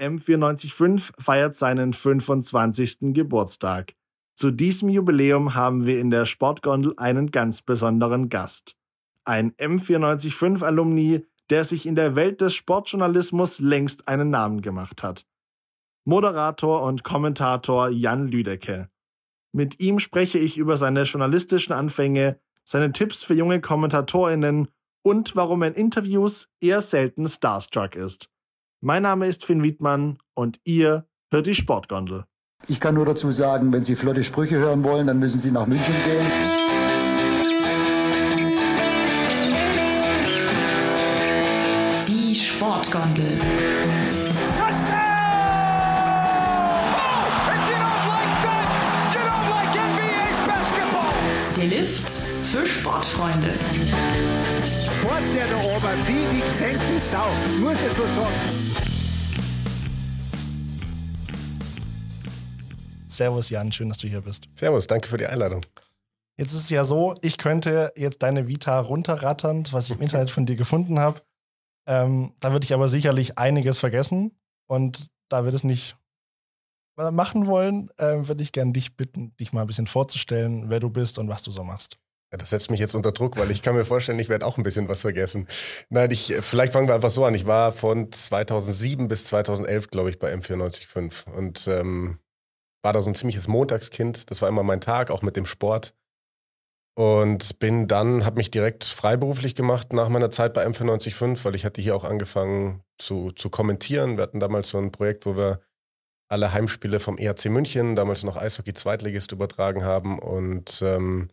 M945 feiert seinen 25. Geburtstag. Zu diesem Jubiläum haben wir in der Sportgondel einen ganz besonderen Gast. Ein M945-Alumni, der sich in der Welt des Sportjournalismus längst einen Namen gemacht hat. Moderator und Kommentator Jan Lüdecke. Mit ihm spreche ich über seine journalistischen Anfänge, seine Tipps für junge KommentatorInnen und warum er in Interviews eher selten starstruck ist. Mein Name ist Finn Wiedmann und ihr hört die Sportgondel. Ich kann nur dazu sagen, wenn Sie flotte Sprüche hören wollen, dann müssen Sie nach München gehen. Die Sportgondel. Der Lift für Sportfreunde. Fort der da oben, wie die gesenkte Sau, muss ich so sagen. Servus Jan, schön, dass du hier bist. Servus, danke für die Einladung. Jetzt ist es ja so, ich könnte jetzt deine Vita runterrattern, was ich im Internet von dir gefunden habe. Ähm, da würde ich aber sicherlich einiges vergessen und da wir das nicht machen wollen, äh, würde ich gerne dich bitten, dich mal ein bisschen vorzustellen, wer du bist und was du so machst. Ja, das setzt mich jetzt unter Druck, weil ich kann mir vorstellen, ich werde auch ein bisschen was vergessen. Nein, ich, vielleicht fangen wir einfach so an. Ich war von 2007 bis 2011, glaube ich, bei M945 und ähm, war da so ein ziemliches Montagskind. Das war immer mein Tag, auch mit dem Sport. Und bin dann, habe mich direkt freiberuflich gemacht nach meiner Zeit bei M945, weil ich hatte hier auch angefangen zu, zu kommentieren. Wir hatten damals so ein Projekt, wo wir alle Heimspiele vom ERC München, damals noch Eishockey-Zweitligist, übertragen haben. Und ähm,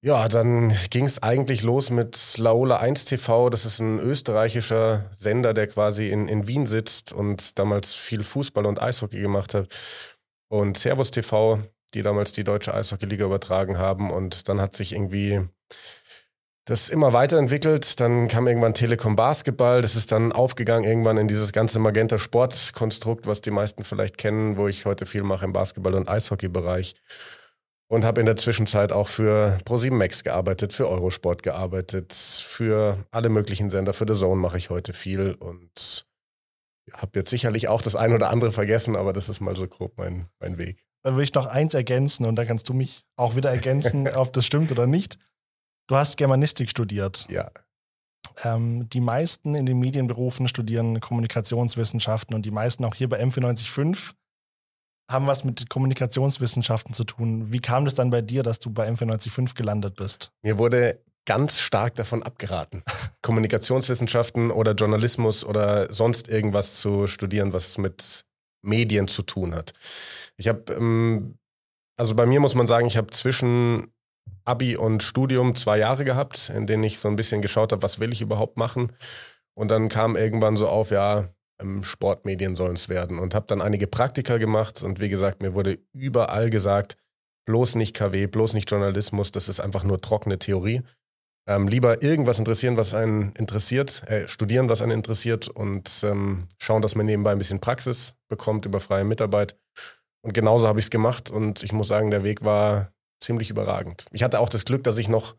ja, dann ging es eigentlich los mit Laola 1 TV. Das ist ein österreichischer Sender, der quasi in, in Wien sitzt und damals viel Fußball und Eishockey gemacht hat. Und Servus TV, die damals die deutsche Eishockey-Liga übertragen haben. Und dann hat sich irgendwie das immer weiterentwickelt. Dann kam irgendwann Telekom Basketball. Das ist dann aufgegangen irgendwann in dieses ganze Magenta Sport-Konstrukt, was die meisten vielleicht kennen, wo ich heute viel mache im Basketball- und Eishockey-Bereich. Und habe in der Zwischenzeit auch für Pro7 Max gearbeitet, für Eurosport gearbeitet, für alle möglichen Sender. Für The Zone mache ich heute viel und habe jetzt sicherlich auch das ein oder andere vergessen, aber das ist mal so grob mein, mein Weg. Dann will ich noch eins ergänzen und dann kannst du mich auch wieder ergänzen, ob das stimmt oder nicht. Du hast Germanistik studiert. Ja. Ähm, die meisten in den Medienberufen studieren Kommunikationswissenschaften und die meisten auch hier bei M495 haben was mit Kommunikationswissenschaften zu tun. Wie kam das dann bei dir, dass du bei M495 gelandet bist? Mir wurde ganz stark davon abgeraten, Kommunikationswissenschaften oder Journalismus oder sonst irgendwas zu studieren, was mit Medien zu tun hat. Ich habe, ähm, also bei mir muss man sagen, ich habe zwischen Abi und Studium zwei Jahre gehabt, in denen ich so ein bisschen geschaut habe, was will ich überhaupt machen. Und dann kam irgendwann so auf, ja, Sportmedien sollen es werden. Und habe dann einige Praktika gemacht. Und wie gesagt, mir wurde überall gesagt, bloß nicht KW, bloß nicht Journalismus, das ist einfach nur trockene Theorie. Ähm, lieber irgendwas interessieren, was einen interessiert, äh, studieren, was einen interessiert und ähm, schauen, dass man nebenbei ein bisschen Praxis bekommt über freie Mitarbeit. Und genauso habe ich es gemacht und ich muss sagen, der Weg war ziemlich überragend. Ich hatte auch das Glück, dass ich noch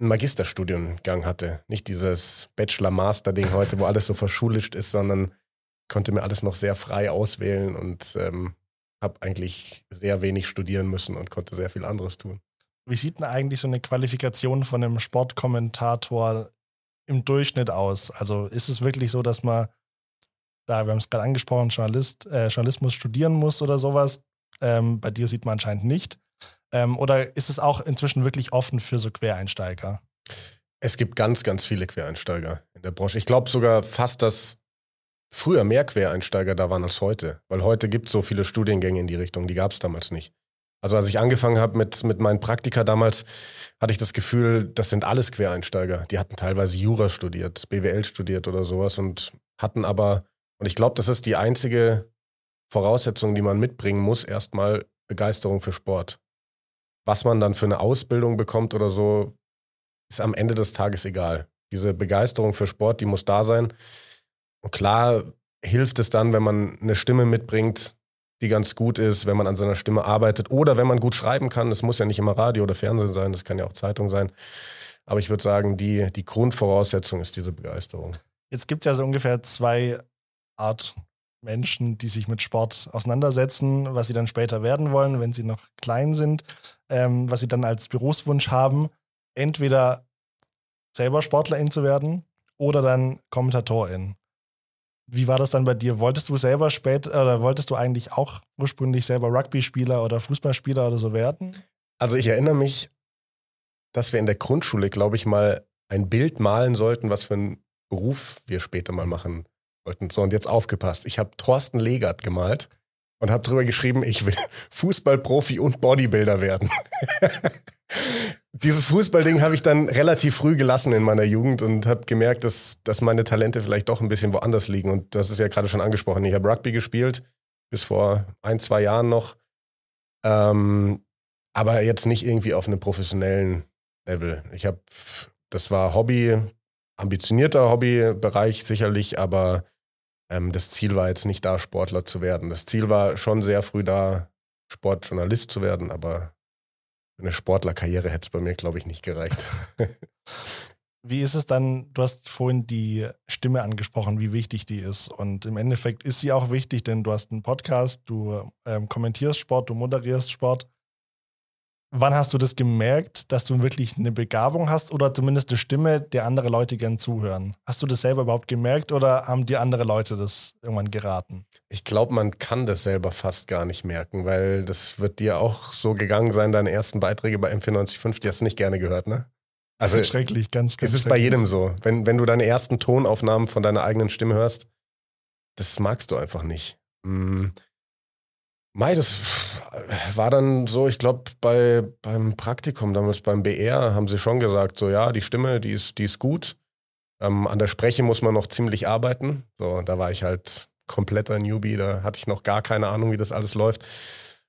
einen Magisterstudiengang hatte. Nicht dieses Bachelor-Master-Ding heute, wo alles so verschulischt ist, sondern konnte mir alles noch sehr frei auswählen und ähm, habe eigentlich sehr wenig studieren müssen und konnte sehr viel anderes tun. Wie sieht denn eigentlich so eine Qualifikation von einem Sportkommentator im Durchschnitt aus? Also ist es wirklich so, dass man, da wir haben es gerade angesprochen, Journalist, äh, Journalismus studieren muss oder sowas? Ähm, bei dir sieht man anscheinend nicht. Ähm, oder ist es auch inzwischen wirklich offen für so Quereinsteiger? Es gibt ganz, ganz viele Quereinsteiger in der Branche. Ich glaube sogar fast, dass früher mehr Quereinsteiger da waren als heute. Weil heute gibt es so viele Studiengänge in die Richtung, die gab es damals nicht. Also als ich angefangen habe mit, mit meinen Praktika damals, hatte ich das Gefühl, das sind alles Quereinsteiger. Die hatten teilweise Jura studiert, BWL studiert oder sowas und hatten aber, und ich glaube, das ist die einzige Voraussetzung, die man mitbringen muss, erstmal Begeisterung für Sport. Was man dann für eine Ausbildung bekommt oder so, ist am Ende des Tages egal. Diese Begeisterung für Sport, die muss da sein. Und klar hilft es dann, wenn man eine Stimme mitbringt, die ganz gut ist, wenn man an seiner Stimme arbeitet oder wenn man gut schreiben kann. Das muss ja nicht immer Radio oder Fernsehen sein, das kann ja auch Zeitung sein. Aber ich würde sagen, die, die Grundvoraussetzung ist diese Begeisterung. Jetzt gibt es ja so ungefähr zwei Art Menschen, die sich mit Sport auseinandersetzen, was sie dann später werden wollen, wenn sie noch klein sind, ähm, was sie dann als Berufswunsch haben, entweder selber Sportlerin zu werden oder dann Kommentatorin. Wie war das dann bei dir? Wolltest du selber später oder wolltest du eigentlich auch ursprünglich selber Rugby-Spieler oder Fußballspieler oder so werden? Also ich erinnere mich, dass wir in der Grundschule, glaube ich, mal ein Bild malen sollten, was für einen Beruf wir später mal machen wollten. So, und jetzt aufgepasst. Ich habe Thorsten Legert gemalt und habe drüber geschrieben, ich will Fußballprofi und Bodybuilder werden. Dieses Fußballding habe ich dann relativ früh gelassen in meiner Jugend und habe gemerkt, dass, dass meine Talente vielleicht doch ein bisschen woanders liegen. Und das ist ja gerade schon angesprochen. Ich habe Rugby gespielt, bis vor ein, zwei Jahren noch. Ähm, aber jetzt nicht irgendwie auf einem professionellen Level. Ich habe, das war Hobby, ambitionierter Hobbybereich sicherlich, aber ähm, das Ziel war jetzt nicht da, Sportler zu werden. Das Ziel war schon sehr früh da, Sportjournalist zu werden, aber eine Sportlerkarriere hätte es bei mir, glaube ich, nicht gereicht. Wie ist es dann, du hast vorhin die Stimme angesprochen, wie wichtig die ist. Und im Endeffekt ist sie auch wichtig, denn du hast einen Podcast, du ähm, kommentierst Sport, du moderierst Sport. Wann hast du das gemerkt, dass du wirklich eine Begabung hast oder zumindest eine Stimme, der andere Leute gern zuhören? Hast du das selber überhaupt gemerkt oder haben dir andere Leute das irgendwann geraten? Ich glaube, man kann das selber fast gar nicht merken, weil das wird dir auch so gegangen sein, deine ersten Beiträge bei M495, die hast du nicht gerne gehört, ne? Also schrecklich, ganz, ganz Es ist bei jedem so. Wenn, wenn du deine ersten Tonaufnahmen von deiner eigenen Stimme hörst, das magst du einfach nicht. Hm. Mai, das war dann so, ich glaube, bei, beim Praktikum, damals beim BR, haben sie schon gesagt, so ja, die Stimme, die ist, die ist gut. Ähm, an der Spreche muss man noch ziemlich arbeiten. So, da war ich halt kompletter Newbie, da hatte ich noch gar keine Ahnung, wie das alles läuft.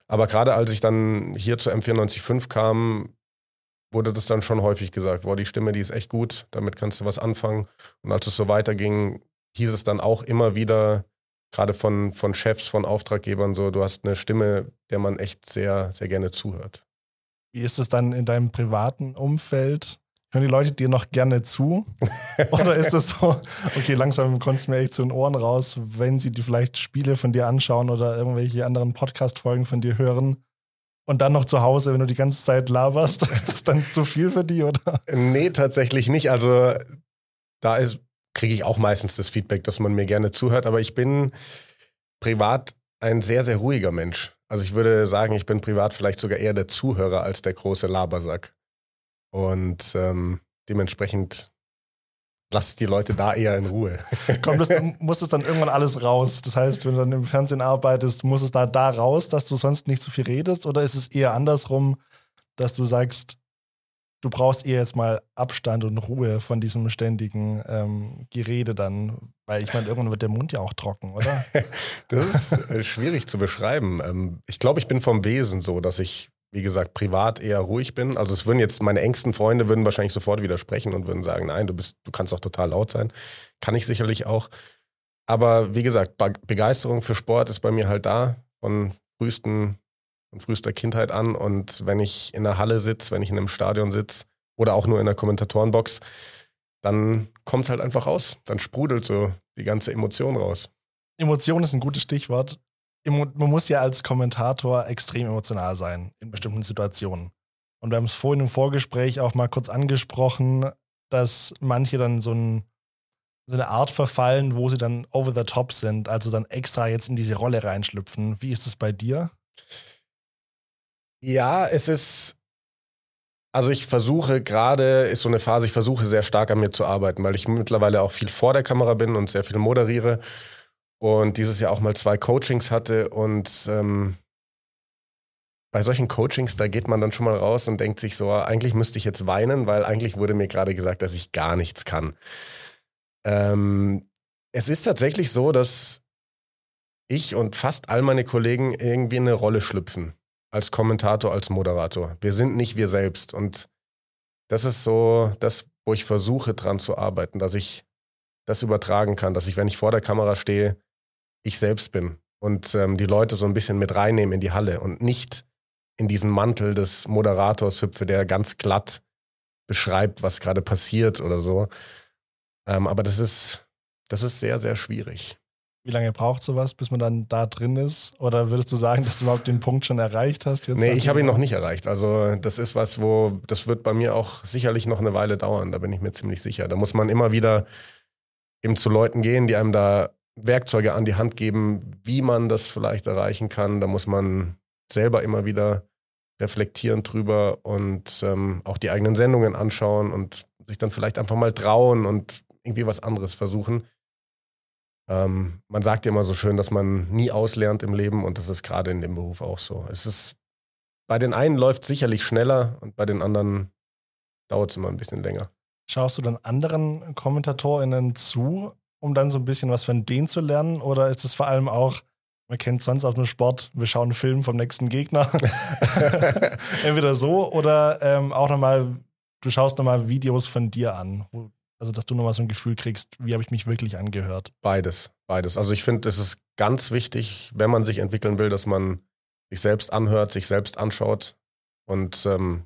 Aber gerade als ich dann hier zur M945 kam, wurde das dann schon häufig gesagt, boah, die Stimme, die ist echt gut, damit kannst du was anfangen. Und als es so weiterging, hieß es dann auch immer wieder, gerade von, von Chefs, von Auftraggebern so, du hast eine Stimme, der man echt sehr, sehr gerne zuhört. Wie ist es dann in deinem privaten Umfeld? Hören die Leute dir noch gerne zu? Oder ist das so, okay, langsam kommst du mir echt zu den Ohren raus, wenn sie die vielleicht Spiele von dir anschauen oder irgendwelche anderen Podcast-Folgen von dir hören? Und dann noch zu Hause, wenn du die ganze Zeit laberst, ist das dann zu viel für die, oder? Nee, tatsächlich nicht. Also da ist kriege ich auch meistens das Feedback, dass man mir gerne zuhört. Aber ich bin privat ein sehr, sehr ruhiger Mensch. Also ich würde sagen, ich bin privat vielleicht sogar eher der Zuhörer als der große Labersack. Und ähm, dementsprechend lass die Leute da eher in Ruhe. Kommt das, muss es dann irgendwann alles raus? Das heißt, wenn du dann im Fernsehen arbeitest, muss es da da raus, dass du sonst nicht so viel redest? Oder ist es eher andersrum, dass du sagst, du brauchst eher jetzt mal Abstand und Ruhe von diesem ständigen ähm, Gerede dann, weil ich meine, irgendwann wird der Mund ja auch trocken, oder? das ist äh, schwierig zu beschreiben. Ähm, ich glaube, ich bin vom Wesen so, dass ich, wie gesagt, privat eher ruhig bin. Also es würden jetzt meine engsten Freunde würden wahrscheinlich sofort widersprechen und würden sagen, nein, du bist, du kannst auch total laut sein. Kann ich sicherlich auch. Aber wie gesagt, Begeisterung für Sport ist bei mir halt da von frühesten von frühester Kindheit an. Und wenn ich in der Halle sitze, wenn ich in einem Stadion sitze oder auch nur in der Kommentatorenbox, dann kommt es halt einfach raus. Dann sprudelt so die ganze Emotion raus. Emotion ist ein gutes Stichwort. Man muss ja als Kommentator extrem emotional sein in bestimmten Situationen. Und wir haben es vorhin im Vorgespräch auch mal kurz angesprochen, dass manche dann so, ein, so eine Art verfallen, wo sie dann over the top sind, also dann extra jetzt in diese Rolle reinschlüpfen. Wie ist es bei dir? Ja, es ist. Also ich versuche gerade, ist so eine Phase, ich versuche sehr stark an mir zu arbeiten, weil ich mittlerweile auch viel vor der Kamera bin und sehr viel moderiere. Und dieses Jahr auch mal zwei Coachings hatte. Und ähm, bei solchen Coachings, da geht man dann schon mal raus und denkt sich so, eigentlich müsste ich jetzt weinen, weil eigentlich wurde mir gerade gesagt, dass ich gar nichts kann. Ähm, es ist tatsächlich so, dass ich und fast all meine Kollegen irgendwie eine Rolle schlüpfen als Kommentator, als Moderator. Wir sind nicht wir selbst. Und das ist so das, wo ich versuche dran zu arbeiten, dass ich das übertragen kann, dass ich, wenn ich vor der Kamera stehe, ich selbst bin und ähm, die Leute so ein bisschen mit reinnehmen in die Halle und nicht in diesen Mantel des Moderators hüpfe, der ganz glatt beschreibt, was gerade passiert oder so. Ähm, aber das ist, das ist sehr, sehr schwierig. Wie lange braucht sowas, bis man dann da drin ist? Oder würdest du sagen, dass du überhaupt den Punkt schon erreicht hast? Jetzt nee, ich habe ihn noch nicht erreicht. Also das ist was, wo das wird bei mir auch sicherlich noch eine Weile dauern. Da bin ich mir ziemlich sicher. Da muss man immer wieder eben zu Leuten gehen, die einem da Werkzeuge an die Hand geben, wie man das vielleicht erreichen kann. Da muss man selber immer wieder reflektieren drüber und ähm, auch die eigenen Sendungen anschauen und sich dann vielleicht einfach mal trauen und irgendwie was anderes versuchen. Ähm, man sagt ja immer so schön, dass man nie auslernt im Leben und das ist gerade in dem Beruf auch so. Es ist, bei den einen läuft es sicherlich schneller und bei den anderen dauert es immer ein bisschen länger. Schaust du dann anderen KommentatorInnen zu, um dann so ein bisschen was von denen zu lernen? Oder ist es vor allem auch, man kennt sonst aus dem Sport, wir schauen einen Film vom nächsten Gegner. Entweder so oder ähm, auch nochmal, du schaust nochmal Videos von dir an, wo also, dass du nochmal so ein Gefühl kriegst, wie habe ich mich wirklich angehört? Beides, beides. Also, ich finde, es ist ganz wichtig, wenn man sich entwickeln will, dass man sich selbst anhört, sich selbst anschaut und ähm,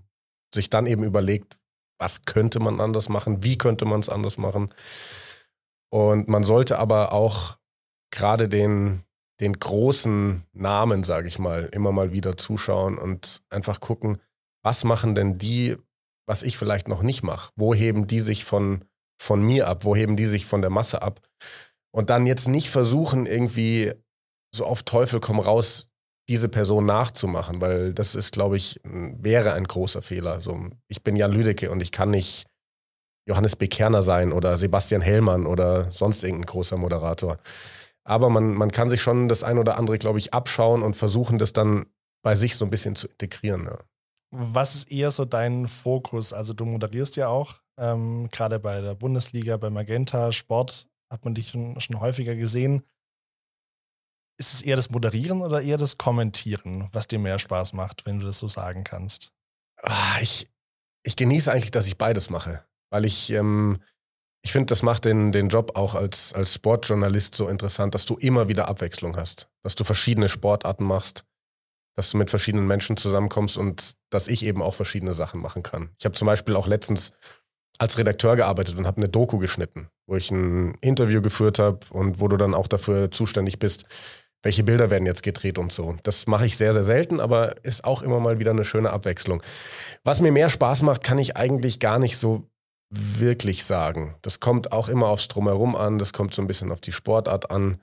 sich dann eben überlegt, was könnte man anders machen, wie könnte man es anders machen. Und man sollte aber auch gerade den, den großen Namen, sage ich mal, immer mal wieder zuschauen und einfach gucken, was machen denn die, was ich vielleicht noch nicht mache? Wo heben die sich von von mir ab? Wo heben die sich von der Masse ab? Und dann jetzt nicht versuchen, irgendwie so auf Teufel komm raus, diese Person nachzumachen, weil das ist, glaube ich, wäre ein großer Fehler. So, ich bin Jan Lüdecke und ich kann nicht Johannes B. Kerner sein oder Sebastian Hellmann oder sonst irgendein großer Moderator. Aber man, man kann sich schon das ein oder andere, glaube ich, abschauen und versuchen, das dann bei sich so ein bisschen zu integrieren. Ja. Was ist eher so dein Fokus? Also du moderierst ja auch ähm, Gerade bei der Bundesliga, bei Magenta Sport hat man dich schon, schon häufiger gesehen. Ist es eher das Moderieren oder eher das Kommentieren, was dir mehr Spaß macht, wenn du das so sagen kannst? Ah, ich, ich genieße eigentlich, dass ich beides mache, weil ich, ähm, ich finde, das macht den, den Job auch als, als Sportjournalist so interessant, dass du immer wieder Abwechslung hast, dass du verschiedene Sportarten machst, dass du mit verschiedenen Menschen zusammenkommst und dass ich eben auch verschiedene Sachen machen kann. Ich habe zum Beispiel auch letztens als Redakteur gearbeitet und habe eine Doku geschnitten, wo ich ein Interview geführt habe und wo du dann auch dafür zuständig bist, welche Bilder werden jetzt gedreht und so. Das mache ich sehr, sehr selten, aber ist auch immer mal wieder eine schöne Abwechslung. Was mir mehr Spaß macht, kann ich eigentlich gar nicht so wirklich sagen. Das kommt auch immer aufs Drumherum an, das kommt so ein bisschen auf die Sportart an.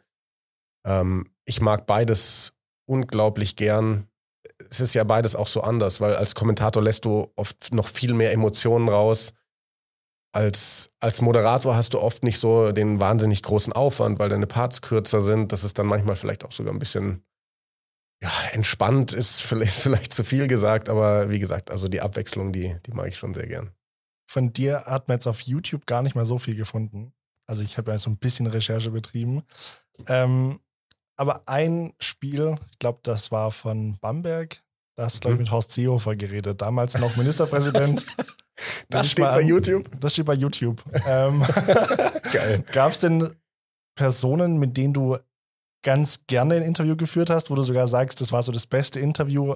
Ähm, ich mag beides unglaublich gern. Es ist ja beides auch so anders, weil als Kommentator lässt du oft noch viel mehr Emotionen raus als, als Moderator hast du oft nicht so den wahnsinnig großen Aufwand, weil deine Parts kürzer sind. Das ist dann manchmal vielleicht auch sogar ein bisschen ja, entspannt, ist vielleicht, vielleicht zu viel gesagt, aber wie gesagt, also die Abwechslung, die, die mag ich schon sehr gern. Von dir hat man jetzt auf YouTube gar nicht mal so viel gefunden. Also ich habe ja so ein bisschen Recherche betrieben. Ähm, aber ein Spiel, ich glaube, das war von Bamberg, da hast du, glaube ich, mhm. mit Horst Seehofer geredet, damals noch Ministerpräsident. Das steht bei YouTube? Das steht bei YouTube. ähm, Geil. Gab es denn Personen, mit denen du ganz gerne ein Interview geführt hast, wo du sogar sagst, das war so das beste Interview,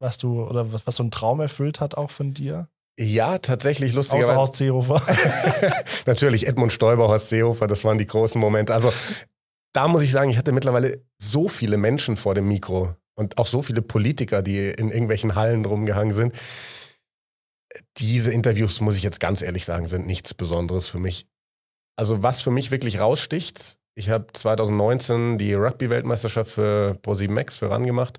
was du oder was, was so ein Traum erfüllt hat auch von dir? Ja, tatsächlich lustigerweise. Außer Horst Seehofer. Natürlich, Edmund Stoiber, Horst Seehofer, das waren die großen Momente. Also da muss ich sagen, ich hatte mittlerweile so viele Menschen vor dem Mikro und auch so viele Politiker, die in irgendwelchen Hallen rumgehangen sind diese Interviews, muss ich jetzt ganz ehrlich sagen, sind nichts Besonderes für mich. Also was für mich wirklich raussticht, ich habe 2019 die Rugby-Weltmeisterschaft für Pro7 Max für RAN gemacht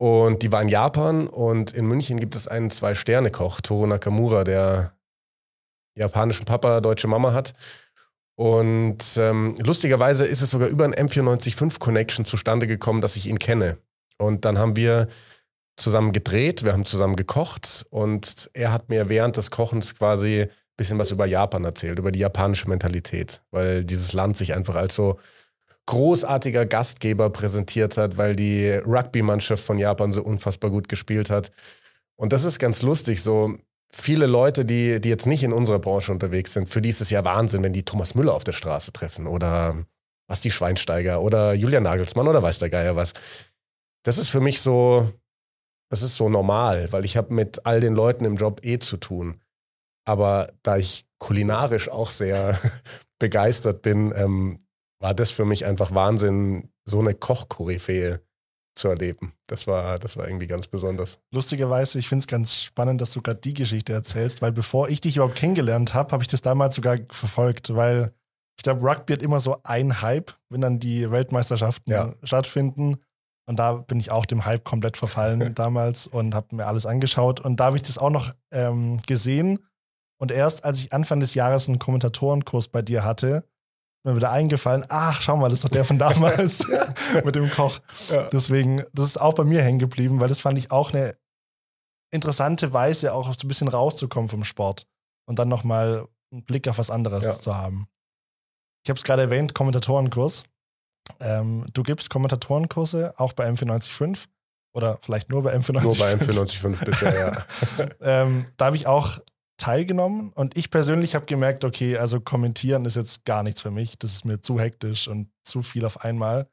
und die war in Japan und in München gibt es einen Zwei-Sterne-Koch, Toru Nakamura, der japanischen Papa, deutsche Mama hat. Und ähm, lustigerweise ist es sogar über ein M945 Connection zustande gekommen, dass ich ihn kenne. Und dann haben wir zusammen gedreht, wir haben zusammen gekocht und er hat mir während des Kochens quasi ein bisschen was über Japan erzählt, über die japanische Mentalität, weil dieses Land sich einfach als so großartiger Gastgeber präsentiert hat, weil die Rugby-Mannschaft von Japan so unfassbar gut gespielt hat. Und das ist ganz lustig, so viele Leute, die, die jetzt nicht in unserer Branche unterwegs sind, für die ist es ja Wahnsinn, wenn die Thomas Müller auf der Straße treffen oder was die Schweinsteiger oder Julian Nagelsmann oder weiß der Geier was. Das ist für mich so, das ist so normal, weil ich habe mit all den Leuten im Job eh zu tun. Aber da ich kulinarisch auch sehr begeistert bin, ähm, war das für mich einfach Wahnsinn, so eine Kochkoryphäe zu erleben. Das war, das war irgendwie ganz besonders. Lustigerweise, ich finde es ganz spannend, dass du gerade die Geschichte erzählst, weil bevor ich dich überhaupt kennengelernt habe, habe ich das damals sogar verfolgt, weil ich glaube, Rugby hat immer so ein Hype, wenn dann die Weltmeisterschaften Ja. stattfinden. Und da bin ich auch dem Hype komplett verfallen damals und habe mir alles angeschaut. Und da habe ich das auch noch ähm, gesehen. Und erst als ich Anfang des Jahres einen Kommentatorenkurs bei dir hatte, mir wieder eingefallen, ach, schau mal, das ist doch der von damals mit dem Koch. Deswegen, das ist auch bei mir hängen geblieben, weil das fand ich auch eine interessante Weise, auch so ein bisschen rauszukommen vom Sport und dann nochmal einen Blick auf was anderes Ja. zu haben. Ich habe es gerade erwähnt, Kommentatorenkurs. Ähm, du gibst Kommentatorenkurse auch bei M495 oder vielleicht nur bei M495. Nur bei M495 bisher, ja. ähm, da habe ich auch teilgenommen und ich persönlich habe gemerkt, okay, also kommentieren ist jetzt gar nichts für mich. Das ist mir zu hektisch und zu viel auf einmal.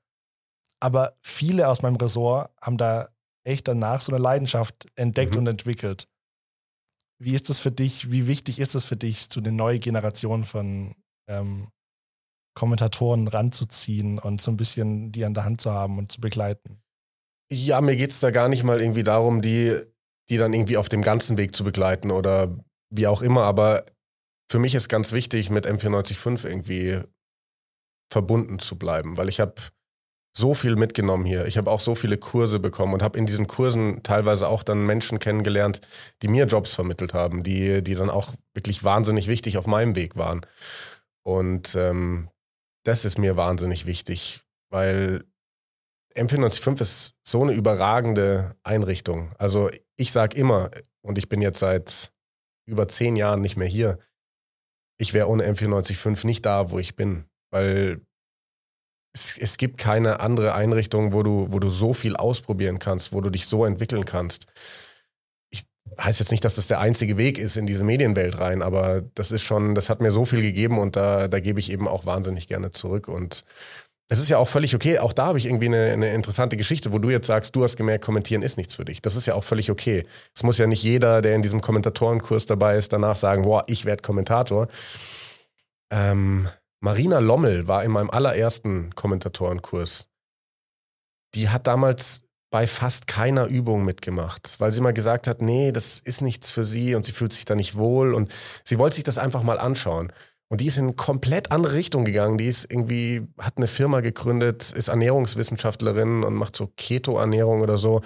Aber viele aus meinem Ressort haben da echt danach so eine Leidenschaft entdeckt Mhm. und entwickelt. Wie ist das für dich? Wie wichtig ist es für dich, so eine neue Generation von ähm, Kommentatoren ranzuziehen und so ein bisschen die an der Hand zu haben und zu begleiten? Ja, mir geht's da gar nicht mal irgendwie darum, die, die dann irgendwie auf dem ganzen Weg zu begleiten oder wie auch immer. Aber für mich ist ganz wichtig, mit M495 irgendwie verbunden zu bleiben, weil ich habe so viel mitgenommen hier. Ich habe auch so viele Kurse bekommen und habe in diesen Kursen teilweise auch dann Menschen kennengelernt, die mir Jobs vermittelt haben, die, die dann auch wirklich wahnsinnig wichtig auf meinem Weg waren. Und ähm, das ist mir wahnsinnig wichtig, weil M495 ist so eine überragende Einrichtung. Also ich sage immer, und ich bin jetzt seit über zehn Jahren nicht mehr hier, ich wäre ohne M495 nicht da, wo ich bin, weil es, es gibt keine andere Einrichtung, wo du, wo du so viel ausprobieren kannst, wo du dich so entwickeln kannst. Heißt jetzt nicht, dass das der einzige Weg ist in diese Medienwelt rein, aber das ist schon, das hat mir so viel gegeben und da, da gebe ich eben auch wahnsinnig gerne zurück und das ist ja auch völlig okay. Auch da habe ich irgendwie eine, eine interessante Geschichte, wo du jetzt sagst, du hast gemerkt, kommentieren ist nichts für dich. Das ist ja auch völlig okay. Es muss ja nicht jeder, der in diesem Kommentatorenkurs dabei ist, danach sagen, boah, ich werde Kommentator. Ähm, Marina Lommel war in meinem allerersten Kommentatorenkurs. Die hat damals bei fast keiner Übung mitgemacht, weil sie mal gesagt hat, nee, das ist nichts für sie und sie fühlt sich da nicht wohl und sie wollte sich das einfach mal anschauen. Und die ist in eine komplett andere Richtung gegangen. Die ist irgendwie, hat eine Firma gegründet, ist Ernährungswissenschaftlerin und macht so Keto-Ernährung oder so.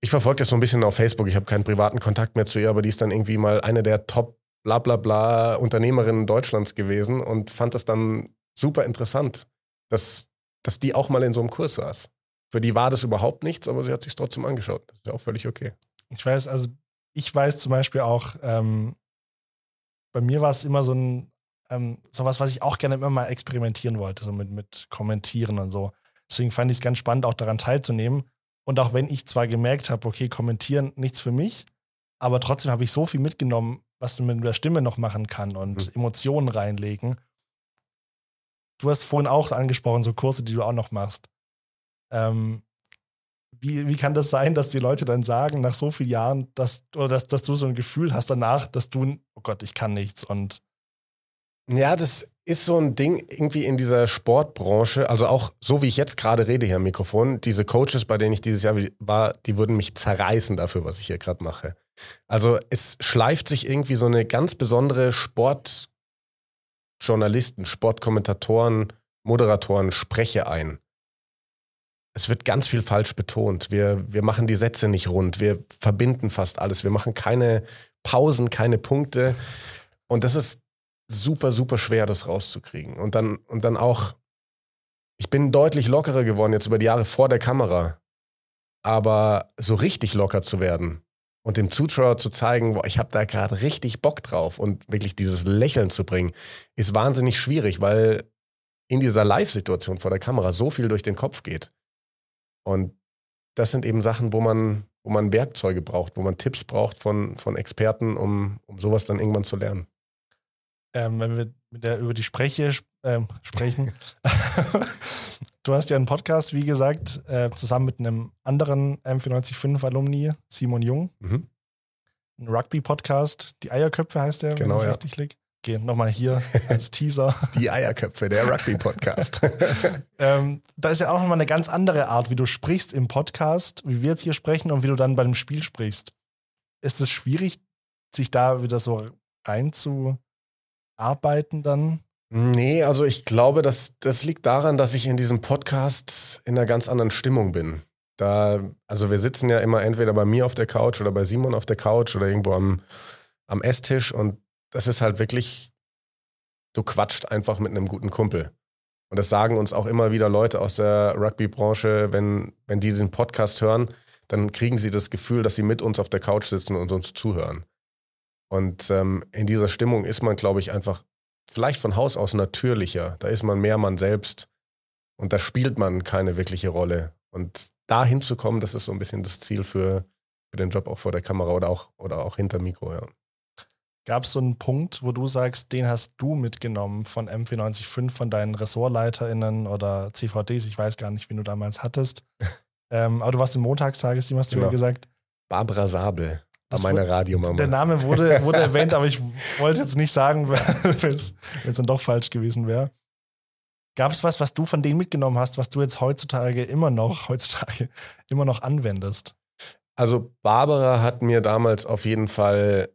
Ich verfolge das so ein bisschen auf Facebook. Ich habe keinen privaten Kontakt mehr zu ihr, aber die ist dann irgendwie mal eine der Top bla bla bla Unternehmerinnen Deutschlands gewesen und fand das dann super interessant, dass, dass die auch mal in so einem Kurs saß. Für die war das überhaupt nichts, aber sie hat sich trotzdem angeschaut. Das ist ja auch völlig okay. Ich weiß, also ich weiß zum Beispiel auch, ähm, bei mir war es immer so ein, ähm, sowas, was ich auch gerne immer mal experimentieren wollte, so mit, mit Kommentieren und so. Deswegen fand ich es ganz spannend, auch daran teilzunehmen. Und auch wenn ich zwar gemerkt habe, okay, kommentieren nichts für mich, aber trotzdem habe ich so viel mitgenommen, was man mit der Stimme noch machen kann und Mhm. Emotionen reinlegen. Du hast vorhin auch angesprochen, so Kurse, die du auch noch machst. Ähm, wie, wie kann das sein, dass die Leute dann sagen, nach so vielen Jahren, dass, oder dass, dass du so ein Gefühl hast danach, dass du, oh Gott, ich kann nichts und Ja, das ist so ein Ding irgendwie in dieser Sportbranche, also auch so wie ich jetzt gerade rede hier am Mikrofon, diese Coaches, bei denen ich dieses Jahr war, die würden mich zerreißen dafür, was ich hier gerade mache. Also es schleift sich irgendwie so eine ganz besondere Sportjournalisten, Sportkommentatoren, Moderatoren Spreche ein. Es wird ganz viel falsch betont. Wir, wir machen die Sätze nicht rund. Wir verbinden fast alles. Wir machen keine Pausen, keine Punkte. Und das ist super, super schwer, das rauszukriegen. Und dann, und dann auch, ich bin deutlich lockerer geworden jetzt über die Jahre vor der Kamera. Aber so richtig locker zu werden und dem Zuschauer zu zeigen, boah, ich habe da gerade richtig Bock drauf und wirklich dieses Lächeln zu bringen, ist wahnsinnig schwierig, weil in dieser Live-Situation vor der Kamera so viel durch den Kopf geht. Und das sind eben Sachen, wo man, wo man Werkzeuge braucht, wo man Tipps braucht von, von Experten, um, um sowas dann irgendwann zu lernen. ähm, wenn wir mit der, über die Spreche sp- ähm, sprechen. du hast ja einen Podcast, wie gesagt, äh, zusammen mit einem anderen M495-Alumni, Simon Jung. Mhm. Ein Rugby-Podcast, die Eierköpfe heißt der, Genau, wenn ich ja. richtig lieg. Okay, nochmal hier als Teaser. Die Eierköpfe, der Rugby-Podcast. ähm, da ist ja auch nochmal eine ganz andere Art, wie du sprichst im Podcast, wie wir jetzt hier sprechen und wie du dann bei dem Spiel sprichst. Ist es schwierig, sich da wieder so reinzuarbeiten dann? Nee, also ich glaube, das, das liegt daran, dass ich in diesem Podcast in einer ganz anderen Stimmung bin. Da, also wir sitzen ja immer entweder bei mir auf der Couch oder bei Simon auf der Couch oder irgendwo am, am Esstisch und das ist halt wirklich, du quatscht einfach mit einem guten Kumpel. Und das sagen uns auch immer wieder Leute aus der Rugby-Branche, wenn, wenn die diesen Podcast hören, dann kriegen sie das Gefühl, dass sie mit uns auf der Couch sitzen und uns zuhören. Und ähm, in dieser Stimmung ist man, glaube ich, einfach vielleicht von Haus aus natürlicher. Da ist man mehr man selbst und da spielt man keine wirkliche Rolle. Und da hinzukommen, das ist so ein bisschen das Ziel für, für den Job auch vor der Kamera oder auch, oder auch hinter Mikro. Ja. Gab es so einen Punkt, wo du sagst, den hast du mitgenommen von M495, von deinen RessortleiterInnen oder CVDs, ich weiß gar nicht, wie du damals hattest. ähm, aber du warst im Montagstagesteam, hast du genau. mir gesagt. Barbara Sabel. Das meine Radiomama. Der Name wurde, wurde erwähnt, aber ich wollte jetzt nicht sagen, wenn es dann doch falsch gewesen wäre. Gab es was, was du von denen mitgenommen hast, was du jetzt heutzutage immer noch, heutzutage immer noch anwendest? Also Barbara hat mir damals auf jeden Fall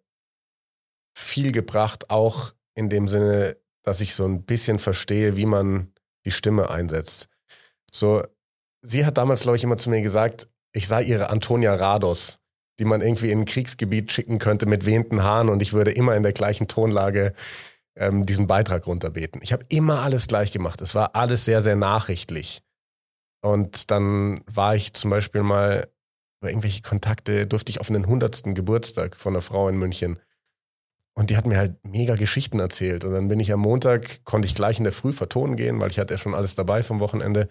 viel gebracht, auch in dem Sinne, dass ich so ein bisschen verstehe, wie man die Stimme einsetzt. So, sie hat damals, glaube ich, immer zu mir gesagt, ich sei ihre Antonia Rados die man irgendwie in ein Kriegsgebiet schicken könnte mit wehenden Haaren und ich würde immer in der gleichen Tonlage ähm, diesen Beitrag runterbeten. Ich habe immer alles gleich gemacht. Es war alles sehr, sehr nachrichtlich. Und dann war ich zum Beispiel mal über irgendwelche Kontakte, durfte ich auf einen hundertsten Geburtstag von einer Frau in München. Und die hat mir halt mega Geschichten erzählt. Und dann bin ich am Montag, konnte ich gleich in der Früh vertonen gehen, weil ich hatte ja schon alles dabei vom Wochenende.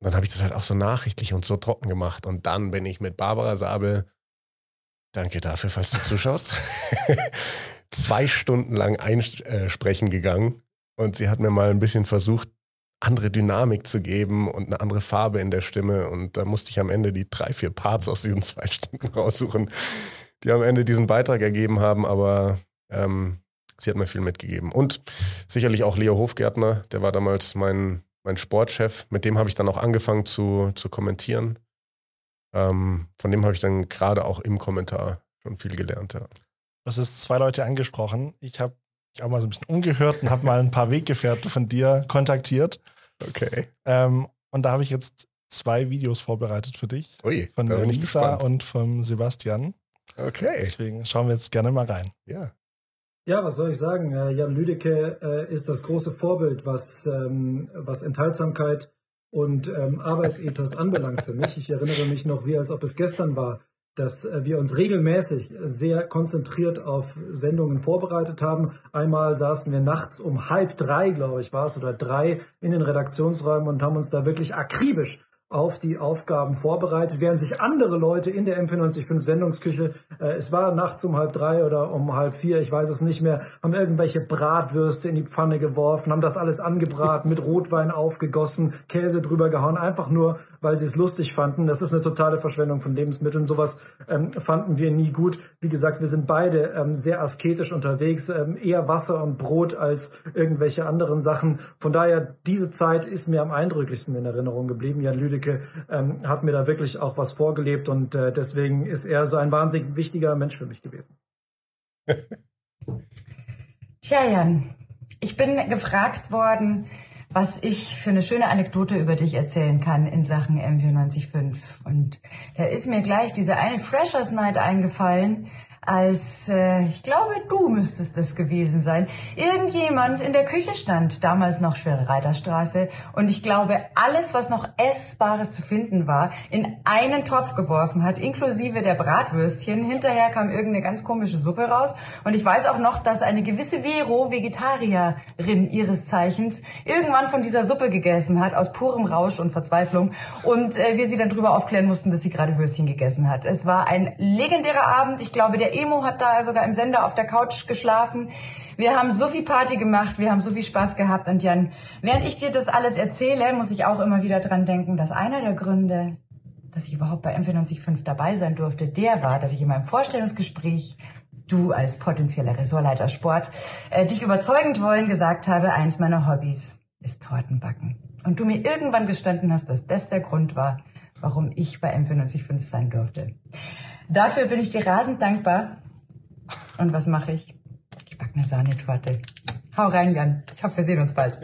Und dann habe ich das halt auch so nachrichtlich und so trocken gemacht. Und dann bin ich mit Barbara Sabel Danke dafür, falls du zuschaust. Zwei Stunden lang einsprechen gegangen und sie hat mir mal ein bisschen versucht, andere Dynamik zu geben und eine andere Farbe in der Stimme. Und da musste ich am Ende die drei, vier Parts aus diesen zwei Stunden raussuchen, die am Ende diesen Beitrag ergeben haben. Aber ähm, sie hat mir viel mitgegeben. Und sicherlich auch Leo Hofgärtner, der war damals mein, mein Sportchef. Mit dem habe ich dann auch angefangen zu, zu kommentieren. Ähm, von dem habe ich dann gerade auch im Kommentar schon viel gelernt. Ja. Du hast jetzt zwei Leute angesprochen. Ich habe mich auch mal so ein bisschen umgehört und habe mal ein paar Weggefährten von dir kontaktiert. Okay. Ähm, und da habe ich jetzt zwei Videos vorbereitet für dich. Ui, von der Lisa und vom Sebastian. Okay. Deswegen schauen wir jetzt gerne mal rein. Ja. Ja, was soll ich sagen? Jan Lüdecke äh, ist das große Vorbild, was, ähm, was Enthaltsamkeit und ähm, Arbeitsethos anbelangt für mich. Ich erinnere mich noch, wie als ob es gestern war, dass äh, wir uns regelmäßig sehr konzentriert auf Sendungen vorbereitet haben. Einmal saßen wir nachts um halb drei, glaube ich, war es, oder drei in den Redaktionsräumen und haben uns da wirklich akribisch auf die Aufgaben vorbereitet, während sich andere Leute in der M495 Sendungsküche, äh, es war nachts um halb drei oder um halb vier, ich weiß es nicht mehr, haben irgendwelche Bratwürste in die Pfanne geworfen, haben das alles angebraten, mit Rotwein aufgegossen, Käse drüber gehauen, einfach nur, weil sie es lustig fanden. Das ist eine totale Verschwendung von Lebensmitteln. Sowas ähm, fanden wir nie gut. Wie gesagt, wir sind beide ähm, sehr asketisch unterwegs, ähm, eher Wasser und Brot als irgendwelche anderen Sachen. Von daher, diese Zeit ist mir am eindrücklichsten in Erinnerung geblieben. Jan Lüdecke Lüdecke ähm, hat mir da wirklich auch was vorgelebt und äh, deswegen ist er so ein wahnsinnig wichtiger Mensch für mich gewesen. Tja, Jan, ich bin gefragt worden, was ich für eine schöne Anekdote über dich erzählen kann in Sachen M495. Und da ist mir gleich diese eine Freshers Night eingefallen, als, äh, ich glaube, du müsstest das gewesen sein. Irgendjemand in der Küche stand, damals noch Schwere Reiterstraße, und ich glaube, alles, was noch Essbares zu finden war, in einen Topf geworfen hat, inklusive der Bratwürstchen. Hinterher kam irgendeine ganz komische Suppe raus. Und ich weiß auch noch, dass eine gewisse Vero, Vegetarierin ihres Zeichens, irgendwann von dieser Suppe gegessen hat, aus purem Rausch und Verzweiflung. Und äh, wir sie dann drüber aufklären mussten, dass sie gerade Würstchen gegessen hat. Es war ein legendärer Abend. Ich glaube, der Emo hat da sogar im Sender auf der Couch geschlafen. Wir haben so viel Party gemacht, wir haben so viel Spaß gehabt. Und Jan, während ich dir das alles erzähle, muss ich auch immer wieder dran denken, dass einer der Gründe, dass ich überhaupt bei M495 dabei sein durfte, der war, dass ich in meinem Vorstellungsgespräch du als potenzieller Ressortleiter Sport, äh, dich überzeugend wollen gesagt habe, eins meiner Hobbys ist Tortenbacken. Und du mir irgendwann gestanden hast, dass das der Grund war, warum ich bei M945 sein durfte. Dafür bin ich dir rasend dankbar. Und was mache ich? Ich backe eine Sahnetorte. Hau rein, Jan. Ich hoffe, wir sehen uns bald.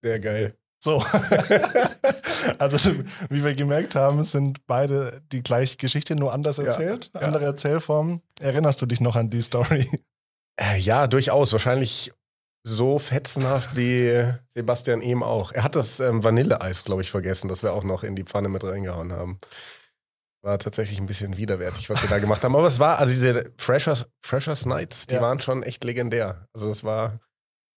Sehr geil. So. also, wie wir gemerkt haben, sind beide die gleiche Geschichte, nur anders erzählt. Ja. Andere Erzählformen. Erinnerst du dich noch an die Story? Äh, ja, durchaus. Wahrscheinlich so fetzenhaft wie Sebastian eben auch. Er hat das ähm, Vanilleeis, glaube ich, vergessen, das wir auch noch in die Pfanne mit reingehauen haben. War tatsächlich ein bisschen widerwärtig, was wir da gemacht haben. Aber es war, also diese Freshers, Freshers Nights, die Ja. waren schon echt legendär. Also es war,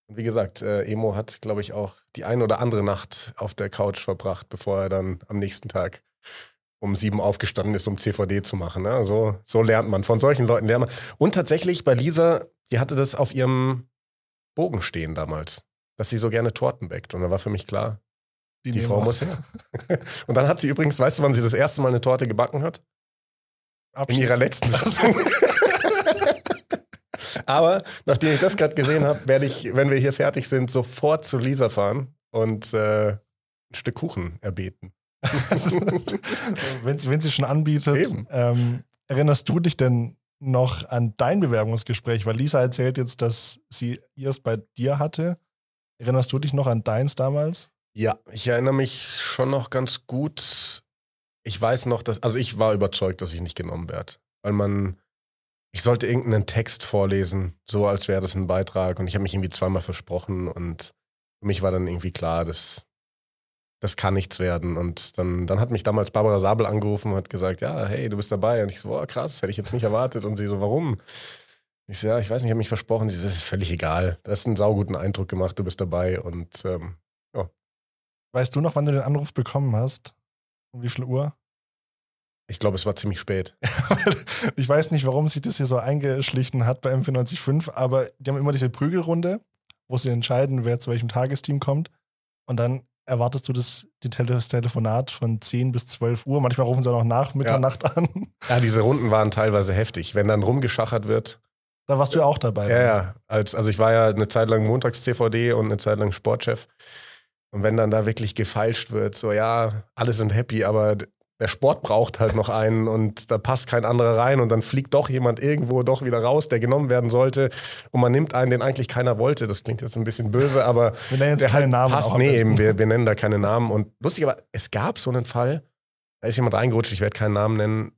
wie gesagt, äh, Emo hat, glaube ich, auch die ein oder andere Nacht auf der Couch verbracht, bevor er dann am nächsten Tag um sieben aufgestanden ist, um CVD zu machen. Ne? So, so lernt man. Von solchen Leuten lernt man. Und tatsächlich bei Lisa, die hatte das auf ihrem Bogen stehen damals, dass sie so gerne Torten bäckt. Und da war für mich klar, die nehmen Frau wir. muss her. Und dann hat sie übrigens, weißt du, wann sie das erste Mal eine Torte gebacken hat? In Abschied. ihrer letzten Saison. Aber nachdem ich das gerade gesehen habe, werde ich, wenn wir hier fertig sind, sofort zu Lisa fahren und äh, ein Stück Kuchen erbeten. wenn, sie- wenn sie schon anbietet. Ähm, erinnerst du dich denn noch an dein Bewerbungsgespräch? Weil Lisa erzählt jetzt, dass sie ihrs bei dir hatte. Erinnerst du dich noch an deins damals? Ja, ich erinnere mich schon noch ganz gut. Ich weiß noch, dass, also ich war überzeugt, dass ich nicht genommen werde. Weil man, ich sollte irgendeinen Text vorlesen, so als wäre das ein Beitrag. Und ich habe mich irgendwie zweimal versprochen und für mich war dann irgendwie klar, das, das kann nichts werden. Und dann, dann hat mich damals Barbara Sabel angerufen und hat gesagt, ja, hey, du bist dabei. Und ich so, boah, krass, hätte ich jetzt nicht erwartet. Und sie so, warum? Ich so, ja, ich weiß nicht, ich habe mich versprochen. Sie so, das ist völlig egal. Du hast einen sauguten Eindruck gemacht, du bist dabei. Und ähm, Weißt du noch, wann du den Anruf bekommen hast? Um wie viel Uhr? ich glaube, es war ziemlich spät. ich weiß nicht, warum sich das hier so eingeschlichen hat bei M495, aber die haben immer diese Prügelrunde, wo sie entscheiden, wer zu welchem Tagesteam kommt. Und dann erwartest du das, das Telefonat von 10 bis 12 Uhr. Manchmal rufen sie auch noch nach Mitternacht an. Ja, diese Runden waren teilweise heftig. Wenn dann rumgeschachert wird. Da warst du ja auch dabei. Ja, ja. Als, also ich war ja eine Zeit lang Montags-CVD und eine Zeit lang Sportchef. Und wenn dann da wirklich gefeilscht wird, so ja, alle sind happy, aber der Sport braucht halt noch einen und da passt kein anderer rein und dann fliegt doch jemand irgendwo doch wieder raus, der genommen werden sollte und man nimmt einen, den eigentlich keiner wollte. Das klingt jetzt ein bisschen böse, aber Wir nennen jetzt der keine halt Namen. passt. Nee, eben, wir, wir nennen da keine Namen. Und lustig, aber es gab so einen Fall, da ist jemand reingerutscht, ich werde keinen Namen nennen,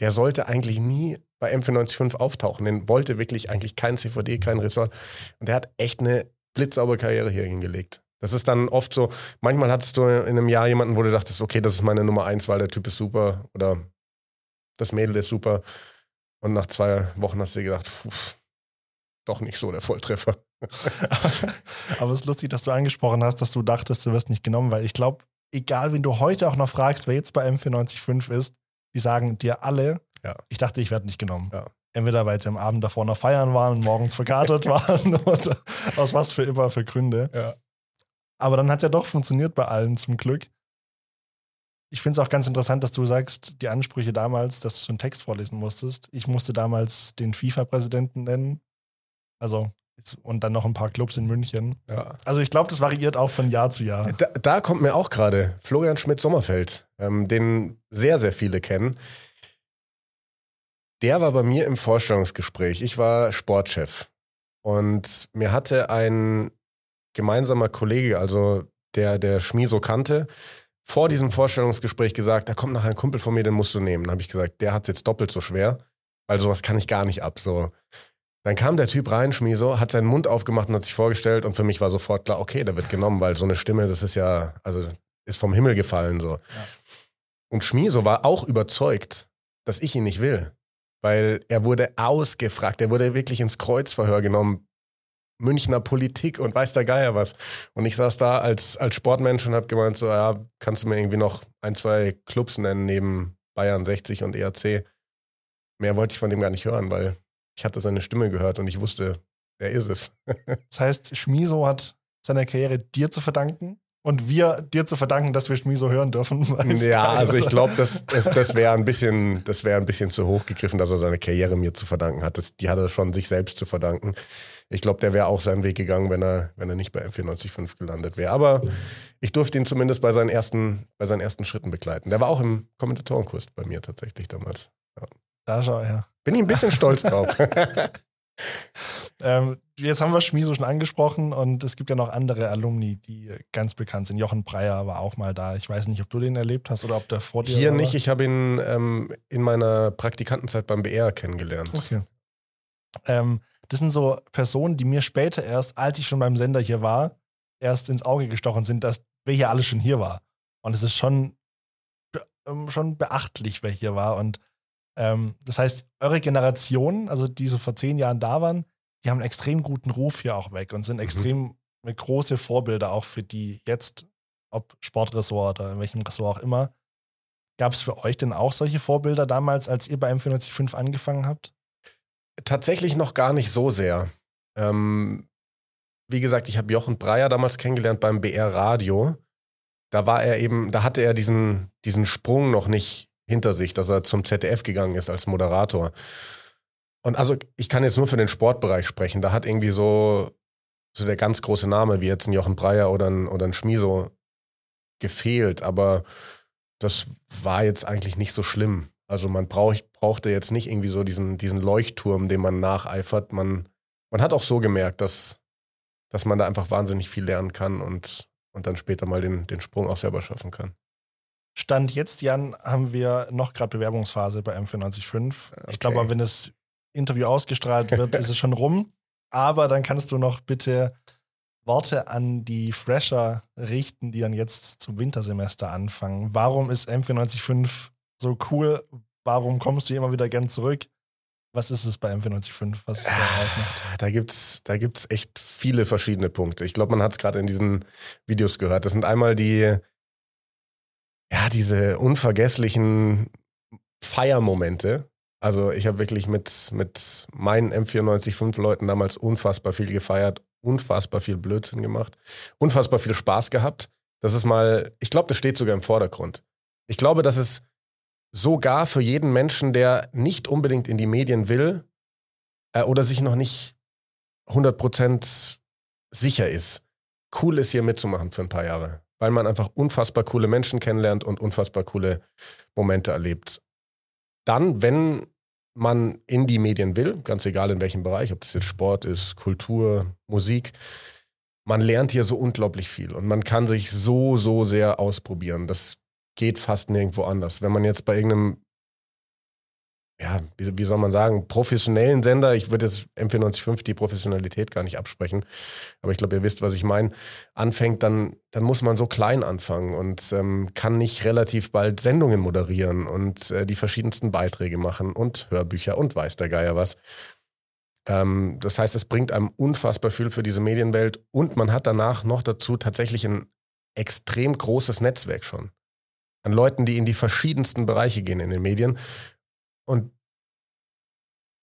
der sollte eigentlich nie bei M495 auftauchen. Den wollte wirklich eigentlich kein CVD, kein Ressort. Und der hat echt eine blitzsaubere Karriere hier hingelegt. Das ist dann oft so, manchmal hattest du in einem Jahr jemanden, wo du dachtest, okay, das ist meine Nummer eins, weil der Typ ist super oder das Mädel ist super. Und nach zwei Wochen hast du dir gedacht, puh, doch nicht so der Volltreffer. Aber es ist lustig, dass du angesprochen hast, dass du dachtest, du wirst nicht genommen, weil ich glaube, egal, wen du heute auch noch fragst, wer jetzt bei M495 ist, die sagen dir alle, Ja. ich dachte, ich werde nicht genommen. Ja. Entweder weil sie am Abend davor noch feiern waren und morgens verkatert waren oder aus was für immer für Gründe. Ja. Aber dann hat es ja doch funktioniert bei allen zum Glück. Ich finde es auch ganz interessant, dass du sagst, die Ansprüche damals, dass du so einen Text vorlesen musstest. Ich musste damals den FIFA-Präsidenten nennen. Also, und dann noch ein paar Clubs in München. Ja. Also ich glaube, das variiert auch von Jahr zu Jahr. Da, da kommt mir auch gerade Florian Schmidt-Sommerfeld, ähm, den sehr, sehr viele kennen. Der war bei mir im Vorstellungsgespräch. Ich war Sportchef. Und mir hatte ein gemeinsamer Kollege, also der, der Schmiso kannte, vor diesem Vorstellungsgespräch gesagt, da kommt nachher ein Kumpel von mir, den musst du nehmen. Dann habe ich gesagt, der hat es jetzt doppelt so schwer, weil sowas kann ich gar nicht ab. So. Dann kam der Typ rein, Schmiso, hat seinen Mund aufgemacht und hat sich vorgestellt und für mich war sofort klar, okay, der wird genommen, weil so eine Stimme, das ist ja, also ist vom Himmel gefallen so. Und Schmiso war auch überzeugt, dass ich ihn nicht will, weil er wurde ausgefragt, er wurde wirklich ins Kreuzverhör genommen. Münchner Politik und weiß der Geier was. Und ich saß da als, als Sportmensch und habe gemeint, so, ja, kannst du mir irgendwie noch ein, zwei Clubs nennen neben Bayern 60 und ERC. Mehr wollte ich von dem gar nicht hören, weil ich hatte seine Stimme gehört und ich wusste, der ist es. Das heißt, Schmiso hat seine Karriere dir zu verdanken Und wir dir zu verdanken, dass wir Schmiso hören dürfen. Ja, also ich glaube, das, das, das wäre ein, bisschen, das wär ein bisschen zu hoch gegriffen, dass er seine Karriere mir zu verdanken hat. Das, die hat er schon sich selbst zu verdanken. Ich glaube, der wäre auch seinen Weg gegangen, wenn er, wenn er nicht bei M945 gelandet wäre. Aber ich durfte ihn zumindest bei seinen, ersten, bei seinen ersten Schritten begleiten. Der war auch im Kommentatorenkurs bei mir tatsächlich damals. Da schau her. Bin ich ein bisschen stolz drauf. Ähm, jetzt haben wir Schmiso schon angesprochen und es gibt ja noch andere Alumni, die ganz bekannt sind. Jochen Breyer war auch mal da. Ich weiß nicht, ob du den erlebt hast oder ob der vor dir Hier war. nicht, ich habe ihn ähm, in meiner Praktikantenzeit beim BR kennengelernt. Okay. Ähm, das sind so Personen, die mir später erst, als ich schon beim Sender hier war, erst ins Auge gestochen sind, dass wer hier alles schon hier war. Und es ist schon, ähm, schon beachtlich, wer hier war. Und ähm, das heißt, eure Generation, also die so vor zehn Jahren da waren, die haben einen extrem guten Ruf hier auch weg und sind extrem große Vorbilder auch für die jetzt, ob Sportressort oder in welchem Ressort auch immer. Gab es für euch denn auch solche Vorbilder damals, als ihr bei M495 angefangen habt? Tatsächlich noch gar nicht so sehr. Ähm, wie gesagt, ich habe Jochen Breyer damals kennengelernt beim BR Radio. Da war er eben, da hatte er diesen, diesen Sprung noch nicht hinter sich, dass er zum ZDF gegangen ist als Moderator. Und also ich kann jetzt nur für den Sportbereich sprechen. Da hat irgendwie so, so der ganz große Name, wie jetzt ein Jochen Breyer oder ein, oder ein Schmiso, gefehlt. Aber das war jetzt eigentlich nicht so schlimm. Also man brauch, brauchte jetzt nicht irgendwie so diesen, diesen Leuchtturm, dem man nacheifert. Man, man hat auch so gemerkt, dass, dass man da einfach wahnsinnig viel lernen kann und, und dann später mal den, den Sprung auch selber schaffen kann. Stand jetzt, Jan, haben wir noch gerade Bewerbungsphase bei M495. Ich Okay. glaube, wenn das Interview ausgestrahlt wird, ist es schon rum. Aber dann kannst du noch bitte Worte an die Fresher richten, die dann jetzt zum Wintersemester anfangen. Warum ist M495 so cool? Warum kommst du immer wieder gern zurück? Was ist es bei M495, was es da ausmacht? Da gibt's, da gibt's echt viele verschiedene Punkte. Ich glaube, man hat es gerade in diesen Videos gehört. Das sind einmal die, ja, diese unvergesslichen Feiermomente. Also ich habe wirklich mit, mit meinen M94-5 Leuten damals unfassbar viel gefeiert, unfassbar viel Blödsinn gemacht, unfassbar viel Spaß gehabt. Das ist mal, ich glaube, das steht sogar im Vordergrund. Ich glaube, dass es sogar für jeden Menschen, der nicht unbedingt in die Medien will äh, oder sich noch nicht 100% sicher ist, cool ist, hier mitzumachen für ein paar Jahre. Weil man einfach unfassbar coole Menschen kennenlernt und unfassbar coole Momente erlebt. Dann, wenn man in die Medien will, ganz egal in welchem Bereich, ob das jetzt Sport ist, Kultur, Musik, man lernt hier so unglaublich viel und man kann sich so, so sehr ausprobieren. Das geht fast nirgendwo anders. Wenn man jetzt bei irgendeinem, ja, wie, wie soll man sagen, professionellen Sender, ich würde jetzt M495 die Professionalität gar nicht absprechen, aber ich glaube, ihr wisst, was ich meine, anfängt, dann, dann muss man so klein anfangen und ähm, kann nicht relativ bald Sendungen moderieren und äh, die verschiedensten Beiträge machen und Hörbücher und weiß der Geier was. Ähm, das heißt, es bringt einem unfassbar viel für diese Medienwelt und man hat danach noch dazu tatsächlich ein extrem großes Netzwerk schon an Leuten, die in die verschiedensten Bereiche gehen in den Medien. Und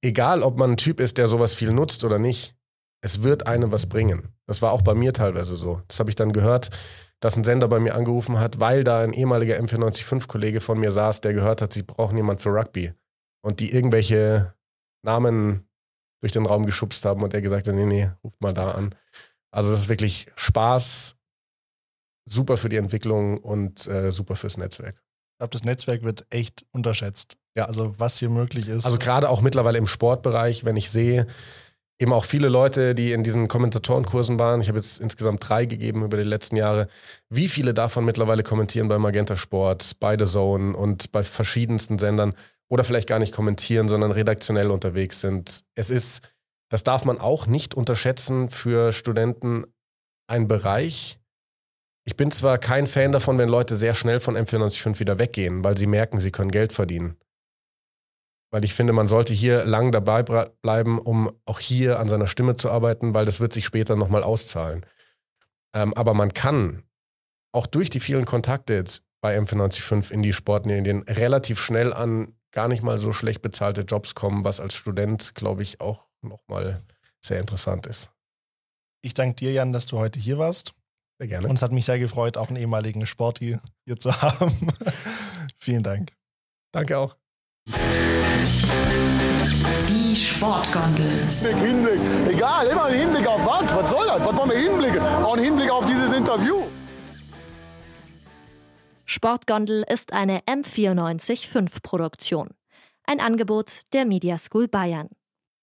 egal, ob man ein Typ ist, der sowas viel nutzt oder nicht, es wird einem was bringen. Das war auch bei mir teilweise so. Das habe ich dann gehört, dass ein Sender bei mir angerufen hat, weil da ein ehemaliger M495-Kollege von mir saß, der gehört hat, sie brauchen jemand für Rugby. Und die irgendwelche Namen durch den Raum geschubst haben und er gesagt hat, nee, nee, ruft mal da an. Also das ist wirklich Spaß, super für die Entwicklung und äh, super fürs Netzwerk. Ich glaube, das Netzwerk wird echt unterschätzt. Ja. Also was hier möglich ist. Also gerade auch mittlerweile im Sportbereich, wenn ich sehe, eben auch viele Leute, die in diesen Kommentatorenkursen waren, ich habe jetzt insgesamt drei gegeben über die letzten Jahre, wie viele davon mittlerweile kommentieren bei Magenta Sport, bei The Zone und bei verschiedensten Sendern oder vielleicht gar nicht kommentieren, sondern redaktionell unterwegs sind. Es ist, das darf man auch nicht unterschätzen für Studenten, ein Bereich. Ich bin zwar kein Fan davon, wenn Leute sehr schnell von M495 wieder weggehen, weil sie merken, sie können Geld verdienen. Weil ich finde, man sollte hier lang dabei bleiben, um auch hier an seiner Stimme zu arbeiten, weil das wird sich später nochmal auszahlen. Ähm, aber man kann auch durch die vielen Kontakte jetzt bei M495 in die Sportmedien relativ schnell an gar nicht mal so schlecht bezahlte Jobs kommen, was als Student, glaube ich, auch nochmal sehr interessant ist. ich danke dir, Jan, dass du heute hier warst. Sehr gerne. Und es hat mich sehr gefreut, auch einen ehemaligen Sporti hier zu haben. Vielen Dank. Danke auch. Die Sportgondel. Hinblick, Hinblick. Egal, immer ein Hinblick auf was? Was soll das? Was wollen wir hinblicken? Auch ein Hinblick auf dieses Interview. Sportgondel ist eine M945 Produktion. Ein Angebot der Media School Bayern.